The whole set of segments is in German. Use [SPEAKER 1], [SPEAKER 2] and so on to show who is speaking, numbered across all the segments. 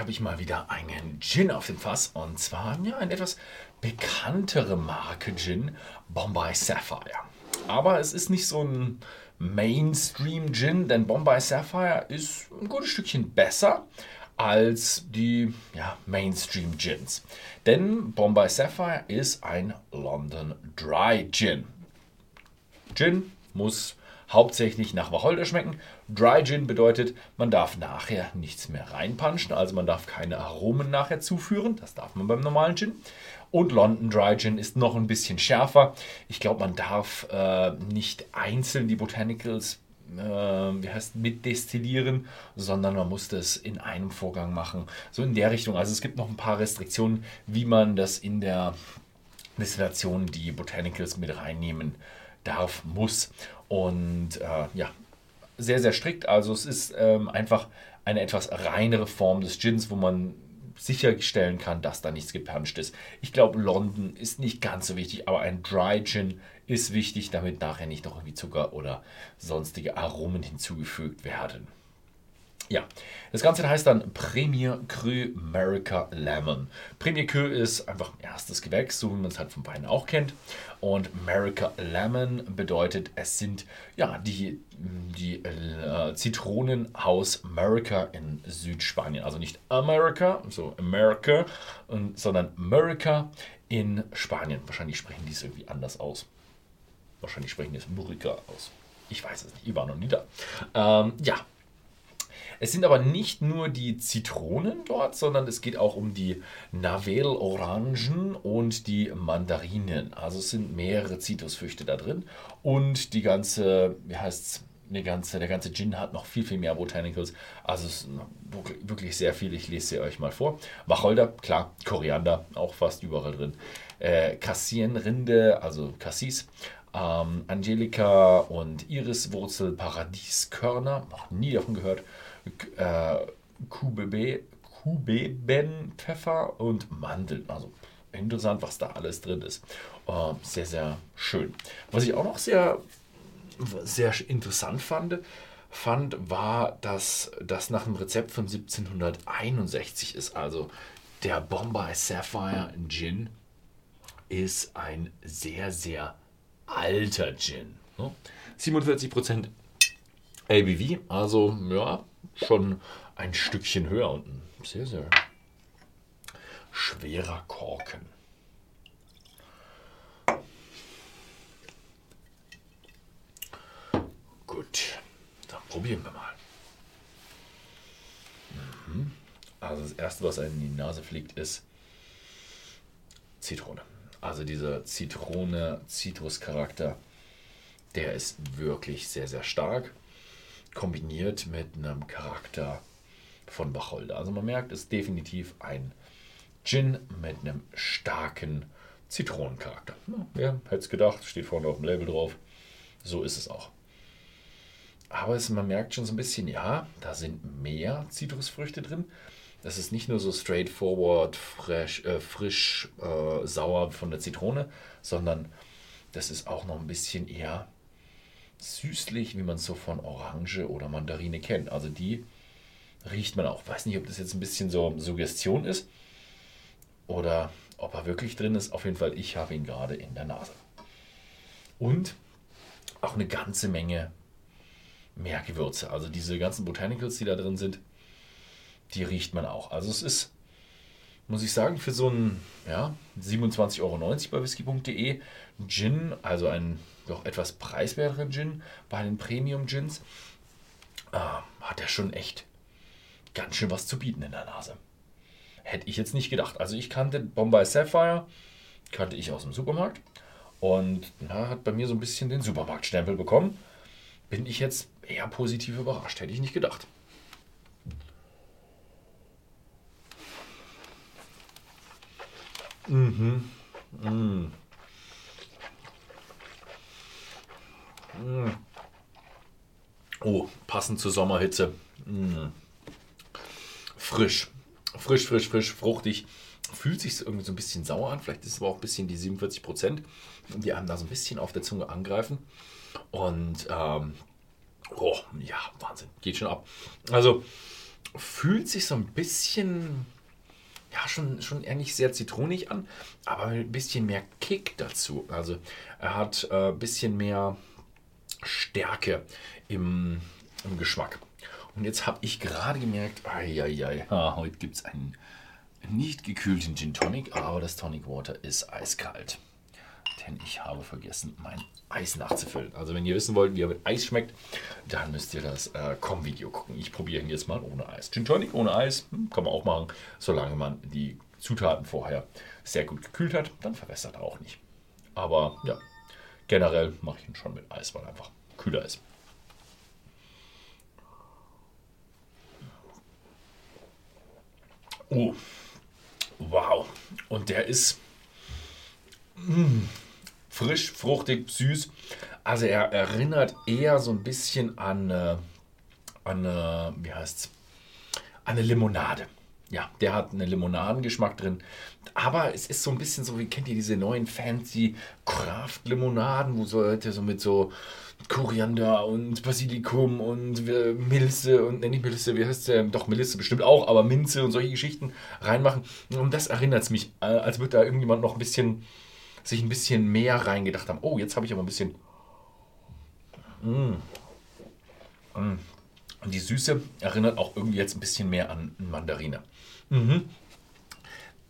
[SPEAKER 1] habe ich mal wieder einen Gin auf dem Fass und zwar ja eine etwas bekanntere Marke Gin, Bombay Sapphire. Aber es ist nicht so ein Mainstream Gin, denn Bombay Sapphire ist ein gutes Stückchen besser als die ja, Mainstream Gins. Denn Bombay Sapphire ist ein London Dry Gin. Gin muss hauptsächlich nach Wacholder schmecken. Dry Gin bedeutet, man darf nachher nichts mehr reinpanschen, also man darf keine Aromen nachher zuführen. Das darf man beim normalen Gin. Und London Dry Gin ist noch ein bisschen schärfer. Ich glaube, man darf äh, nicht einzeln die Botanicals äh, wie heißt, mitdestillieren, sondern man muss das in einem Vorgang machen. So in der Richtung. Also es gibt noch ein paar Restriktionen, wie man das in der Destillation die Botanicals mit reinnehmen darf, muss. Und äh, ja, sehr, sehr strikt. Also es ist ähm, einfach eine etwas reinere Form des Gins, wo man sicherstellen kann, dass da nichts gepanscht ist. Ich glaube, London ist nicht ganz so wichtig, aber ein Dry Gin ist wichtig, damit nachher nicht noch irgendwie Zucker oder sonstige Aromen hinzugefügt werden. Ja, das Ganze heißt dann Premier Cru America Lemon. Premier Cru ist einfach erstes Gewächs, so wie man es halt vom Wein auch kennt. Und America Lemon bedeutet, es sind ja die, die äh, Zitronen aus America in Südspanien. Also nicht America, so America, und, sondern America in Spanien. Wahrscheinlich sprechen die es irgendwie anders aus. Wahrscheinlich sprechen die es Murica aus. Ich weiß es nicht, ich war noch nie da. Ähm, ja, es sind aber nicht nur die Zitronen dort, sondern es geht auch um die Navel-Orangen und die Mandarinen. Also es sind mehrere Zitrusfrüchte da drin. Und die ganze, wie heißt es, eine ganze, der ganze Gin hat noch viel, viel mehr Botanicals. Also es ist wirklich sehr viel. Ich lese sie euch mal vor. Wacholder, klar, Koriander, auch fast überall drin. Äh, Cassienrinde, also Cassis. Ähm, Angelika und Iriswurzel, Paradieskörner, noch nie davon gehört äh, Kubebenpfeffer und Mandeln. Also interessant, was da alles drin ist. Uh, sehr, sehr schön. Was ich auch noch sehr, sehr interessant fand, fand, war, dass das nach einem Rezept von 1761 ist. Also der Bombay Sapphire Gin ist ein sehr, sehr alter Gin. 47% ABV, also ja, schon ein Stückchen höher und ein sehr, sehr schwerer Korken. Gut, dann probieren wir mal. Mhm. Also das erste, was einem in die Nase fliegt, ist Zitrone. Also dieser Zitrone-Zitruscharakter, der ist wirklich sehr, sehr stark kombiniert mit einem Charakter von Wacholder. Also man merkt, es ist definitiv ein Gin mit einem starken Zitronencharakter. Ja, hätte es gedacht, steht vorne auf dem Label drauf. So ist es auch. Aber es, man merkt schon so ein bisschen, ja, da sind mehr Zitrusfrüchte drin. Das ist nicht nur so straightforward, fresh, äh, frisch, äh, sauer von der Zitrone, sondern das ist auch noch ein bisschen eher süßlich, wie man es so von Orange oder Mandarine kennt. Also die riecht man auch. Weiß nicht, ob das jetzt ein bisschen so Suggestion ist oder ob er wirklich drin ist. Auf jeden Fall, ich habe ihn gerade in der Nase. Und auch eine ganze Menge mehr Gewürze. Also diese ganzen Botanicals, die da drin sind, die riecht man auch. Also es ist, muss ich sagen, für so einen ja, 27,90 Euro bei whisky.de Gin, also ein doch etwas preiswerteren Gin, bei den Premium Gins, äh, hat er schon echt ganz schön was zu bieten in der Nase. Hätte ich jetzt nicht gedacht. Also ich kannte Bombay Sapphire, kannte ich aus dem Supermarkt und na, hat bei mir so ein bisschen den Supermarktstempel bekommen. Bin ich jetzt eher positiv überrascht, hätte ich nicht gedacht. Mhm. Mhm. Mm. Oh, passend zur Sommerhitze. Mm. Frisch. Frisch, frisch, frisch, fruchtig. Fühlt sich irgendwie so ein bisschen sauer an. Vielleicht ist es aber auch ein bisschen die 47 Prozent, die einem da so ein bisschen auf der Zunge angreifen. Und, ähm, oh, ja, Wahnsinn. Geht schon ab. Also, fühlt sich so ein bisschen, ja, schon, schon nicht sehr zitronig an, aber ein bisschen mehr Kick dazu. Also er hat ein äh, bisschen mehr Stärke im, im Geschmack. Und jetzt habe ich gerade gemerkt, ai, ai, ai, ah, heute gibt es einen nicht gekühlten Gin Tonic, aber das Tonic Water ist eiskalt. Denn ich habe vergessen, mein Eis nachzufüllen. Also wenn ihr wissen wollt, wie er mit Eis schmeckt, dann müsst ihr das äh, Com-Video gucken. Ich probiere ihn jetzt mal ohne Eis. Gin Tonic ohne Eis hm, kann man auch machen, solange man die Zutaten vorher sehr gut gekühlt hat. Dann verwässert er auch nicht. Aber ja, generell mache ich ihn schon mit Eis, weil er einfach kühler ist. Oh, wow. Und der ist mh, mm, frisch, fruchtig, süß. Also er erinnert eher so ein bisschen an, äh, an äh, wie heißt's? An eine Limonade. Ja, der hat einen Limonadengeschmack drin. Aber es ist so ein bisschen so, wie kennt ihr diese neuen fancy Craft-Limonaden, wo so Leute so mit so Koriander und Basilikum und Melisse und, ne, nicht Melisse, wie heißt der? Doch, Melisse bestimmt auch, aber Minze und solche Geschichten reinmachen. Und das erinnert es mich, äh, als würde da irgendjemand noch ein bisschen, sich ein bisschen mehr reingedacht haben. Oh, jetzt habe ich aber ein bisschen. Mm. Mm. Und die Süße erinnert auch irgendwie jetzt ein bisschen mehr an Mandarine. Mhm.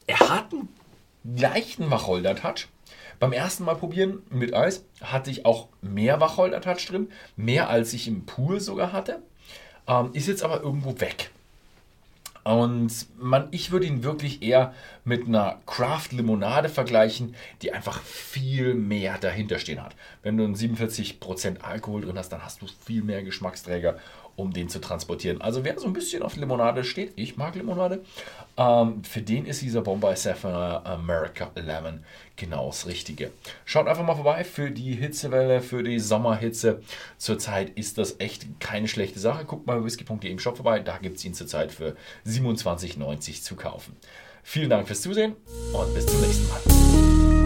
[SPEAKER 1] Er hat einen leichten Wacholder-Touch beim ersten Mal probieren mit Eis hatte ich auch mehr Wacholder-Touch drin, mehr als ich im Pool sogar hatte. Ähm, ist jetzt aber irgendwo weg. Und man, ich würde ihn wirklich eher mit einer Craft-Limonade vergleichen, die einfach viel mehr dahinter stehen hat. Wenn du einen 47% Alkohol drin hast, dann hast du viel mehr Geschmacksträger um den zu transportieren. Also wer so ein bisschen auf Limonade steht, ich mag Limonade, ähm, für den ist dieser Bombay Sapphire America Lemon genau das Richtige. Schaut einfach mal vorbei für die Hitzewelle, für die Sommerhitze. Zurzeit ist das echt keine schlechte Sache. Guckt mal bei whisky.de im Shop vorbei, da gibt es ihn zurzeit für 27,90 zu kaufen. Vielen Dank fürs Zusehen und bis zum nächsten Mal.